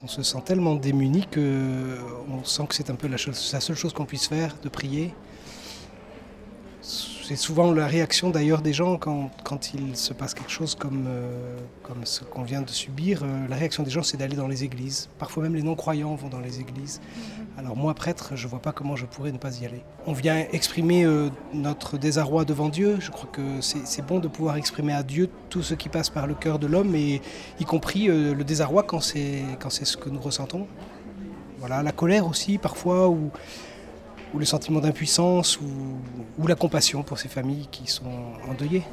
On se sent tellement démuni qu'on sent que c'est un peu la, la seule chose qu'on puisse faire, de prier. C'est souvent la réaction d'ailleurs des gens quand, quand, il se passe quelque chose comme, euh, comme ce qu'on vient de subir. Euh, la réaction des gens, c'est d'aller dans les églises. Parfois même les non-croyants vont dans les églises. Mhm. Alors moi, prêtre, je ne vois pas comment je pourrais ne pas y aller. On vient exprimer euh, notre désarroi devant Dieu. Je crois que c'est bon de pouvoir exprimer à Dieu tout ce qui passe par le cœur de l'homme, et y compris le désarroi quand c'est ce que nous ressentons. Voilà, la colère aussi, parfois, ou ou le sentiment d'impuissance ou, ou, la compassion pour ces familles qui sont endeuillées.